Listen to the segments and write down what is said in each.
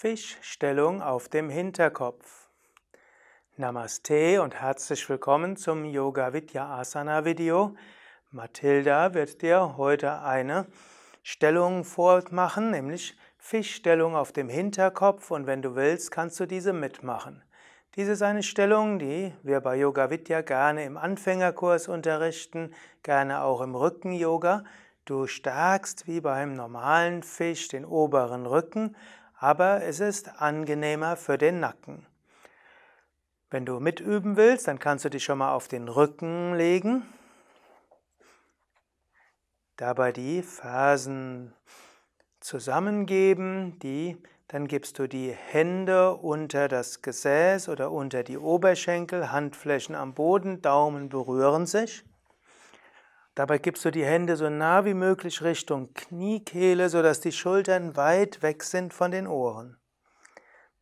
Fischstellung auf dem Hinterkopf. Namaste und herzlich willkommen zum Yoga Vidya Asana Video. Mathilda wird dir heute eine Stellung vormachen, nämlich Fischstellung auf dem Hinterkopf und wenn du willst, kannst du diese mitmachen. Dies ist eine Stellung, die wir bei Yoga Vidya gerne im Anfängerkurs unterrichten, gerne auch im Rücken-Yoga. Du stärkst wie beim normalen Fisch den oberen Rücken, aber es ist angenehmer für den Nacken. Wenn du mitüben willst, dann kannst du dich schon mal auf den Rücken legen. Dabei die Fersen zusammengeben, die, dann gibst du die Hände unter das Gesäß oder unter die Oberschenkel, Handflächen am Boden, Daumen berühren sich. Dabei gibst du die Hände so nah wie möglich Richtung Kniekehle, sodass die Schultern weit weg sind von den Ohren.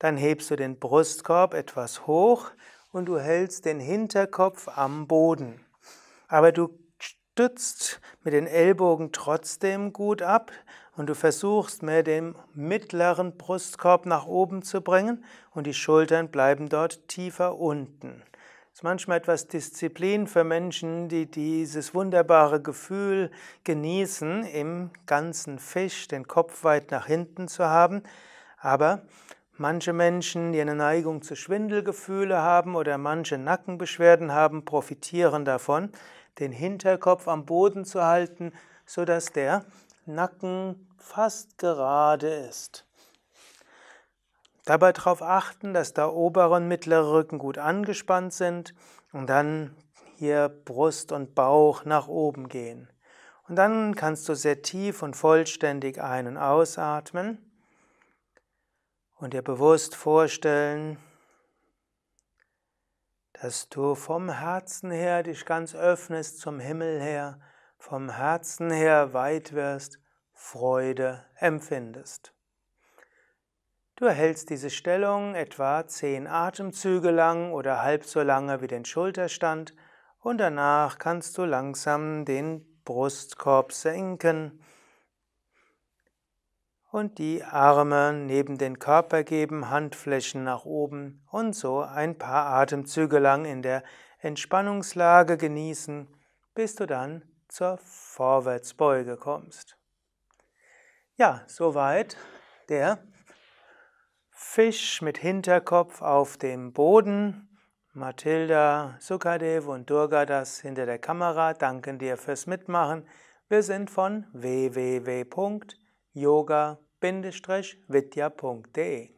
Dann hebst du den Brustkorb etwas hoch und du hältst den Hinterkopf am Boden. Aber du stützt mit den Ellbogen trotzdem gut ab und du versuchst mehr den mittleren Brustkorb nach oben zu bringen und die Schultern bleiben dort tiefer unten ist manchmal etwas Disziplin für Menschen, die dieses wunderbare Gefühl genießen, im ganzen Fisch den Kopf weit nach hinten zu haben. Aber manche Menschen, die eine Neigung zu Schwindelgefühle haben oder manche Nackenbeschwerden haben, profitieren davon, den Hinterkopf am Boden zu halten, sodass der Nacken fast gerade ist. Dabei darauf achten, dass der obere und mittlere Rücken gut angespannt sind und dann hier Brust und Bauch nach oben gehen. Und dann kannst du sehr tief und vollständig ein- und ausatmen und dir bewusst vorstellen, dass du vom Herzen her dich ganz öffnest zum Himmel her, vom Herzen her weit wirst, Freude empfindest. Du erhältst diese Stellung etwa zehn Atemzüge lang oder halb so lange wie den Schulterstand und danach kannst du langsam den Brustkorb senken und die Arme neben den Körper geben, Handflächen nach oben und so ein paar Atemzüge lang in der Entspannungslage genießen, bis du dann zur Vorwärtsbeuge kommst. Ja, soweit der Fisch mit Hinterkopf auf dem Boden. Mathilda, Sukadev und Durgadas hinter der Kamera danken dir fürs Mitmachen. Wir sind von www.yoga-vidya.de